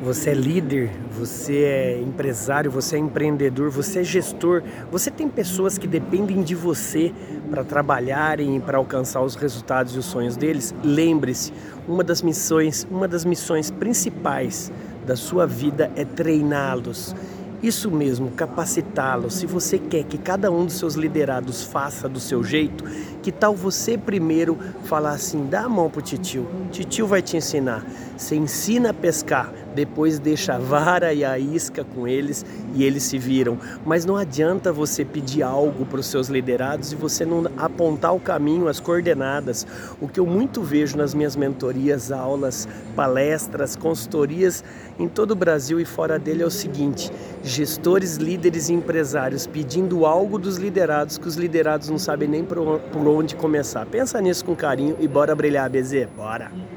Você é líder, você é empresário, você é empreendedor, você é gestor, você tem pessoas que dependem de você para trabalharem e para alcançar os resultados e os sonhos deles. Lembre-se, uma das missões, uma das missões principais da sua vida é treiná-los. Isso mesmo, capacitá-los. Se você quer que cada um dos seus liderados faça do seu jeito, que tal você primeiro falar assim: dá a mão pro titio, titio vai te ensinar. Você ensina a pescar, depois deixa a vara e a isca com eles e eles se viram. Mas não adianta você pedir algo para os seus liderados e você não apontar o caminho, as coordenadas. O que eu muito vejo nas minhas mentorias, aulas, palestras, consultorias em todo o Brasil e fora dele é o seguinte: gestores, líderes e empresários pedindo algo dos liderados que os liderados não sabem nem por onde começar. Pensa nisso com carinho e bora brilhar, BZ, bora!